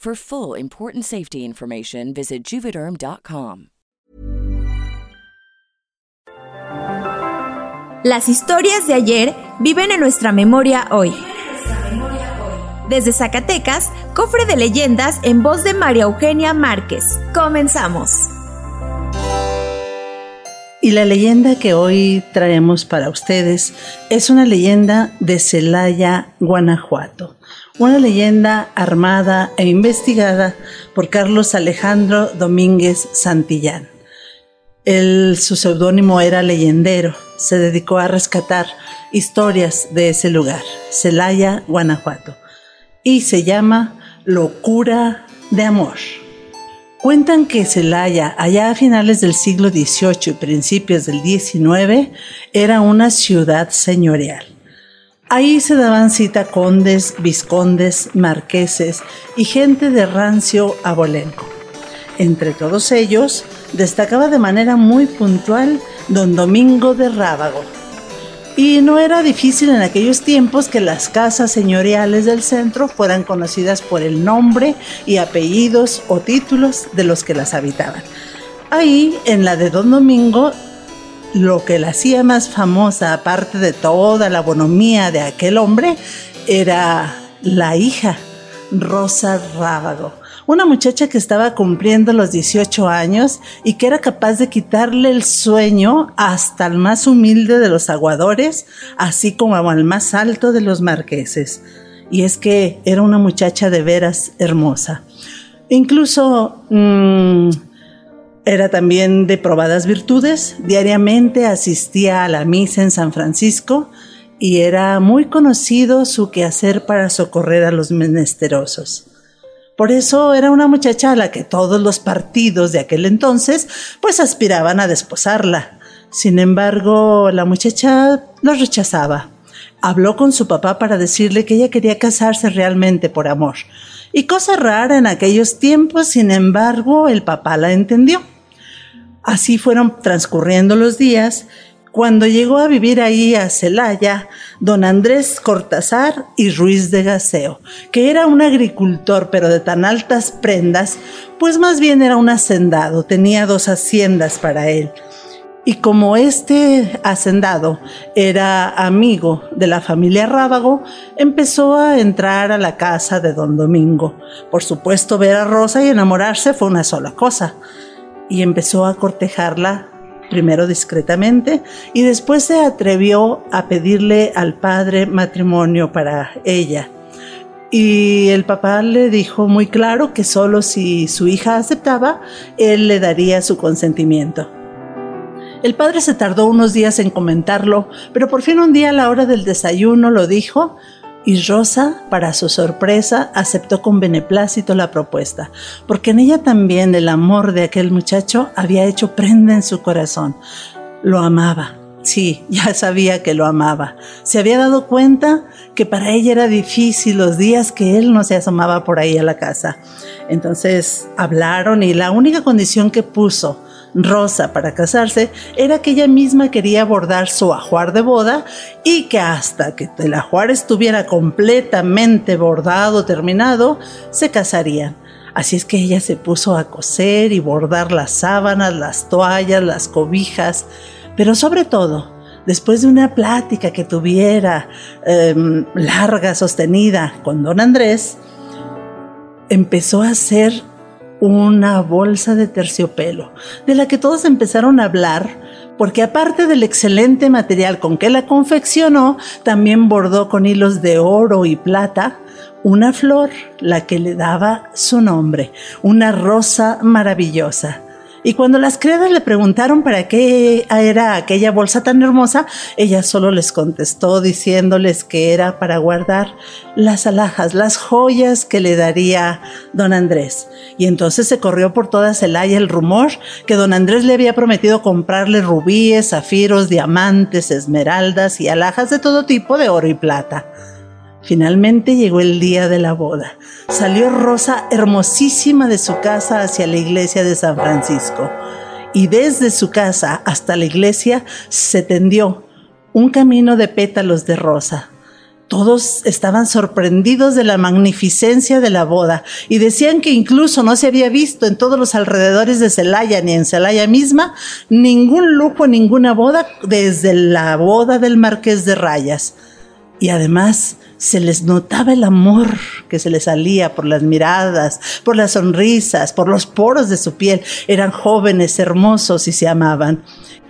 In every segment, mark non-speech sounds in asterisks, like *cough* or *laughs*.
For full important safety information, visit juvederm.com. Las historias de ayer viven en nuestra memoria hoy. Desde Zacatecas, cofre de leyendas en voz de María Eugenia Márquez. Comenzamos. Y la leyenda que hoy traemos para ustedes es una leyenda de Celaya, Guanajuato. Una leyenda armada e investigada por Carlos Alejandro Domínguez Santillán. Su seudónimo era Leyendero. Se dedicó a rescatar historias de ese lugar, Celaya, Guanajuato. Y se llama Locura de Amor. Cuentan que Celaya, allá a finales del siglo XVIII y principios del XIX, era una ciudad señorial. Ahí se daban cita condes, viscondes, marqueses y gente de rancio abolenco. Entre todos ellos, destacaba de manera muy puntual don Domingo de Rábago, y no era difícil en aquellos tiempos que las casas señoriales del centro fueran conocidas por el nombre y apellidos o títulos de los que las habitaban. Ahí, en la de Don Domingo, lo que la hacía más famosa, aparte de toda la bonomía de aquel hombre, era la hija, Rosa Rábago una muchacha que estaba cumpliendo los 18 años y que era capaz de quitarle el sueño hasta el más humilde de los aguadores, así como al más alto de los marqueses. Y es que era una muchacha de veras hermosa. Incluso mm, era también de probadas virtudes. Diariamente asistía a la misa en San Francisco y era muy conocido su quehacer para socorrer a los menesterosos. Por eso era una muchacha a la que todos los partidos de aquel entonces pues aspiraban a desposarla. Sin embargo, la muchacha los rechazaba. Habló con su papá para decirle que ella quería casarse realmente por amor. Y cosa rara en aquellos tiempos, sin embargo, el papá la entendió. Así fueron transcurriendo los días cuando llegó a vivir ahí a Celaya, don Andrés Cortázar y Ruiz de Gaseo, que era un agricultor pero de tan altas prendas, pues más bien era un hacendado, tenía dos haciendas para él. Y como este hacendado era amigo de la familia Rábago, empezó a entrar a la casa de don Domingo. Por supuesto, ver a Rosa y enamorarse fue una sola cosa. Y empezó a cortejarla primero discretamente, y después se atrevió a pedirle al padre matrimonio para ella. Y el papá le dijo muy claro que solo si su hija aceptaba, él le daría su consentimiento. El padre se tardó unos días en comentarlo, pero por fin un día a la hora del desayuno lo dijo y Rosa, para su sorpresa, aceptó con beneplácito la propuesta, porque en ella también el amor de aquel muchacho había hecho prenda en su corazón. Lo amaba, sí, *laughs* ya sabía que lo amaba. Se había dado cuenta que para ella era difícil los días que él no se asomaba por ahí a la casa. Entonces hablaron y la única condición que puso Rosa para casarse era que ella misma quería bordar su ajuar de boda y que hasta que el ajuar estuviera completamente bordado, terminado, se casarían. Así es que ella se puso a coser y bordar las sábanas, las toallas, las cobijas, pero sobre todo después de una plática que tuviera em, larga, sostenida con don Andrés, empezó a hacer una bolsa de terciopelo, de la que todos empezaron a hablar, porque aparte del excelente material con que la confeccionó, también bordó con hilos de oro y plata una flor, la que le daba su nombre, una rosa maravillosa. Y cuando las criadas le preguntaron para qué era aquella bolsa tan hermosa, ella solo les contestó diciéndoles que era para guardar las alhajas, las joyas que le daría don Andrés. Y entonces se corrió por toda Celaya el rumor que don Andrés le había prometido comprarle rubíes, zafiros, diamantes, esmeraldas y alhajas de todo tipo de oro y plata. Finalmente llegó el día de la boda. Salió Rosa hermosísima de su casa hacia la iglesia de San Francisco. Y desde su casa hasta la iglesia se tendió un camino de pétalos de rosa. Todos estaban sorprendidos de la magnificencia de la boda y decían que incluso no se había visto en todos los alrededores de Celaya ni en Celaya misma ningún lujo, ninguna boda desde la boda del marqués de Rayas. Y además se les notaba el amor que se les salía por las miradas, por las sonrisas, por los poros de su piel. Eran jóvenes, hermosos y se amaban.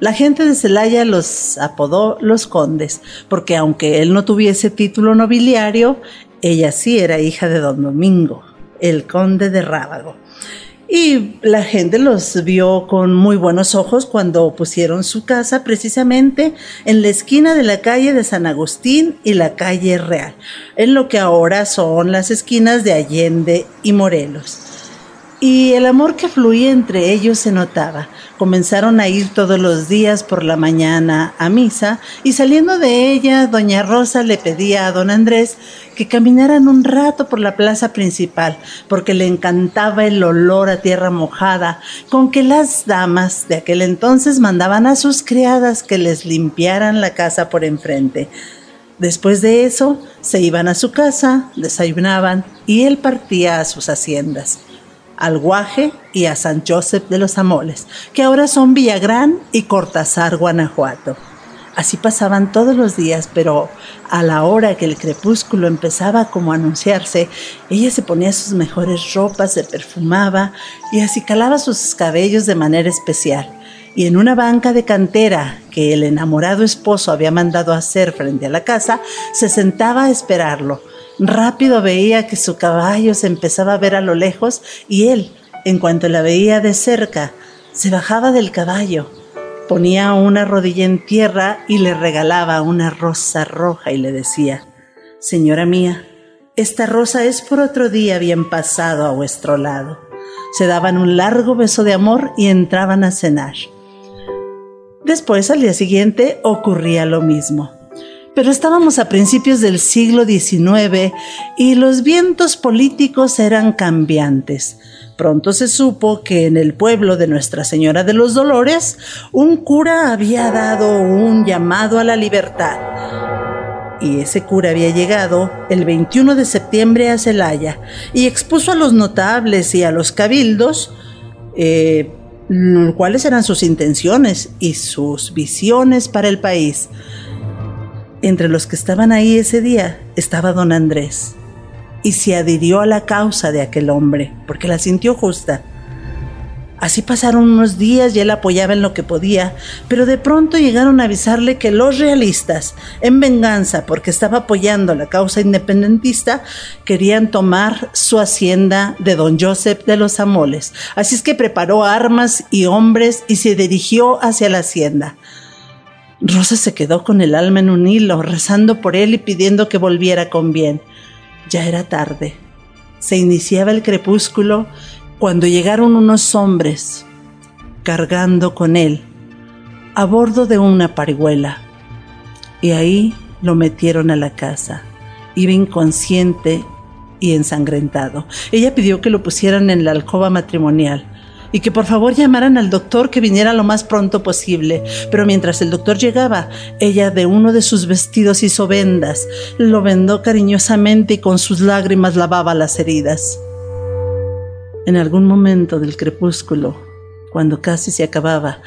La gente de Celaya los apodó los condes, porque aunque él no tuviese título nobiliario, ella sí era hija de don Domingo, el conde de Rábago. Y la gente los vio con muy buenos ojos cuando pusieron su casa precisamente en la esquina de la calle de San Agustín y la calle Real, en lo que ahora son las esquinas de Allende y Morelos y el amor que fluía entre ellos se notaba. Comenzaron a ir todos los días por la mañana a misa y saliendo de ella, doña Rosa le pedía a don Andrés que caminaran un rato por la plaza principal, porque le encantaba el olor a tierra mojada con que las damas de aquel entonces mandaban a sus criadas que les limpiaran la casa por enfrente. Después de eso, se iban a su casa, desayunaban y él partía a sus haciendas al Guaje y a San Joseph de los Amoles, que ahora son Villagrán y Cortázar, Guanajuato. Así pasaban todos los días, pero a la hora que el crepúsculo empezaba como a anunciarse, ella se ponía sus mejores ropas, se perfumaba y así calaba sus cabellos de manera especial. Y en una banca de cantera que el enamorado esposo había mandado hacer frente a la casa, se sentaba a esperarlo, Rápido veía que su caballo se empezaba a ver a lo lejos y él, en cuanto la veía de cerca, se bajaba del caballo, ponía una rodilla en tierra y le regalaba una rosa roja y le decía, Señora mía, esta rosa es por otro día bien pasado a vuestro lado. Se daban un largo beso de amor y entraban a cenar. Después, al día siguiente, ocurría lo mismo. Pero estábamos a principios del siglo XIX y los vientos políticos eran cambiantes. Pronto se supo que en el pueblo de Nuestra Señora de los Dolores un cura había dado un llamado a la libertad. Y ese cura había llegado el 21 de septiembre a Celaya y expuso a los notables y a los cabildos eh, cuáles eran sus intenciones y sus visiones para el país. Entre los que estaban ahí ese día estaba don Andrés y se adhirió a la causa de aquel hombre porque la sintió justa. Así pasaron unos días y él apoyaba en lo que podía, pero de pronto llegaron a avisarle que los realistas, en venganza porque estaba apoyando la causa independentista, querían tomar su hacienda de don Joseph de los Amoles. Así es que preparó armas y hombres y se dirigió hacia la hacienda. Rosa se quedó con el alma en un hilo, rezando por él y pidiendo que volviera con bien. Ya era tarde. Se iniciaba el crepúsculo cuando llegaron unos hombres cargando con él a bordo de una parihuela. Y ahí lo metieron a la casa. Iba inconsciente y ensangrentado. Ella pidió que lo pusieran en la alcoba matrimonial y que por favor llamaran al doctor que viniera lo más pronto posible. Pero mientras el doctor llegaba, ella de uno de sus vestidos hizo vendas, lo vendó cariñosamente y con sus lágrimas lavaba las heridas. En algún momento del crepúsculo, cuando casi se acababa,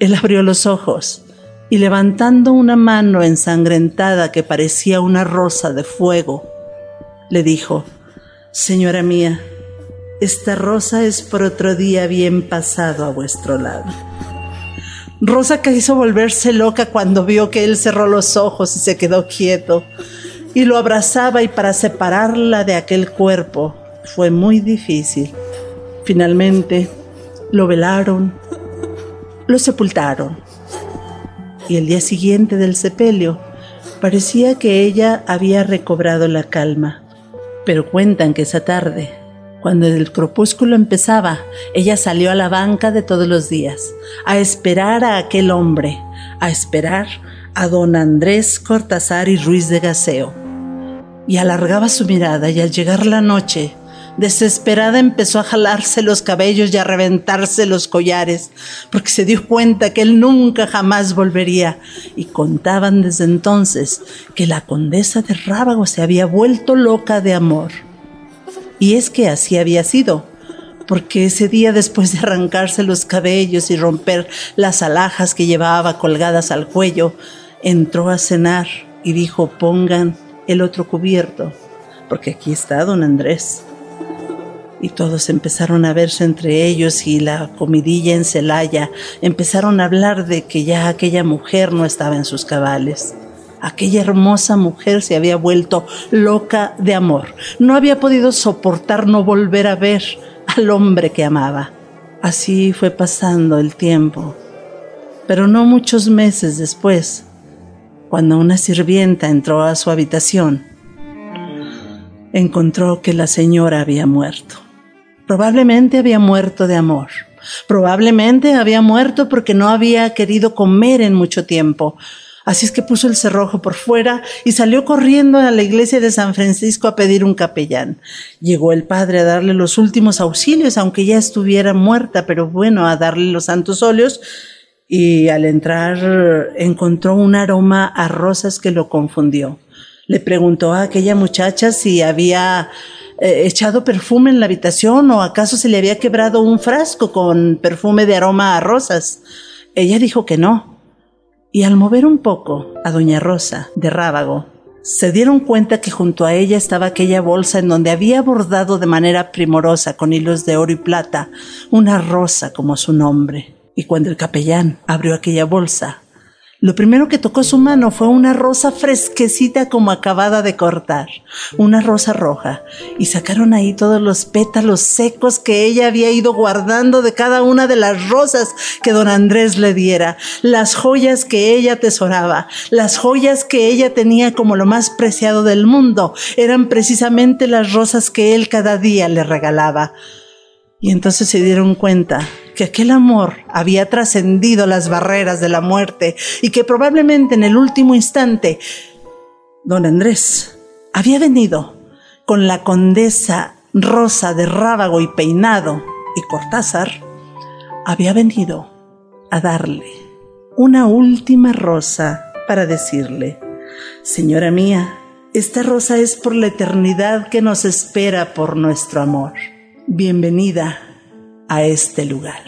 él abrió los ojos y levantando una mano ensangrentada que parecía una rosa de fuego, le dijo, Señora mía, esta rosa es por otro día bien pasado a vuestro lado. Rosa quiso volverse loca cuando vio que él cerró los ojos y se quedó quieto y lo abrazaba y para separarla de aquel cuerpo fue muy difícil. Finalmente lo velaron, lo sepultaron y el día siguiente del sepelio parecía que ella había recobrado la calma. Pero cuentan que esa tarde, cuando el crepúsculo empezaba, ella salió a la banca de todos los días, a esperar a aquel hombre, a esperar a don Andrés Cortázar y Ruiz de Gaseo. Y alargaba su mirada y al llegar la noche, Desesperada empezó a jalarse los cabellos y a reventarse los collares, porque se dio cuenta que él nunca jamás volvería. Y contaban desde entonces que la condesa de Rábago se había vuelto loca de amor. Y es que así había sido, porque ese día después de arrancarse los cabellos y romper las alhajas que llevaba colgadas al cuello, entró a cenar y dijo pongan el otro cubierto, porque aquí está don Andrés y todos empezaron a verse entre ellos y la comidilla en Celaya empezaron a hablar de que ya aquella mujer no estaba en sus cabales. Aquella hermosa mujer se había vuelto loca de amor. No había podido soportar no volver a ver al hombre que amaba. Así fue pasando el tiempo. Pero no muchos meses después, cuando una sirvienta entró a su habitación, encontró que la señora había muerto. Probablemente había muerto de amor. Probablemente había muerto porque no había querido comer en mucho tiempo. Así es que puso el cerrojo por fuera y salió corriendo a la iglesia de San Francisco a pedir un capellán. Llegó el padre a darle los últimos auxilios, aunque ya estuviera muerta, pero bueno, a darle los santos óleos. Y al entrar encontró un aroma a rosas que lo confundió. Le preguntó a aquella muchacha si había eh, echado perfume en la habitación o acaso se le había quebrado un frasco con perfume de aroma a rosas. Ella dijo que no. Y al mover un poco a doña Rosa de Rábago, se dieron cuenta que junto a ella estaba aquella bolsa en donde había bordado de manera primorosa con hilos de oro y plata una rosa como su nombre. Y cuando el capellán abrió aquella bolsa, lo primero que tocó su mano fue una rosa fresquecita como acabada de cortar, una rosa roja, y sacaron ahí todos los pétalos secos que ella había ido guardando de cada una de las rosas que don Andrés le diera, las joyas que ella atesoraba, las joyas que ella tenía como lo más preciado del mundo, eran precisamente las rosas que él cada día le regalaba. Y entonces se dieron cuenta que aquel amor había trascendido las barreras de la muerte y que probablemente en el último instante don Andrés había venido con la condesa Rosa de Rábago y Peinado y Cortázar, había venido a darle una última rosa para decirle, Señora mía, esta rosa es por la eternidad que nos espera por nuestro amor. Bienvenida a este lugar.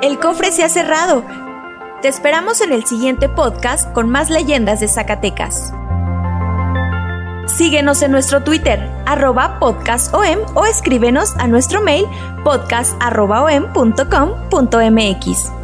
El cofre se ha cerrado. Te esperamos en el siguiente podcast con más leyendas de Zacatecas. Síguenos en nuestro Twitter, arroba podcastom o escríbenos a nuestro mail podcast.om.com.mx.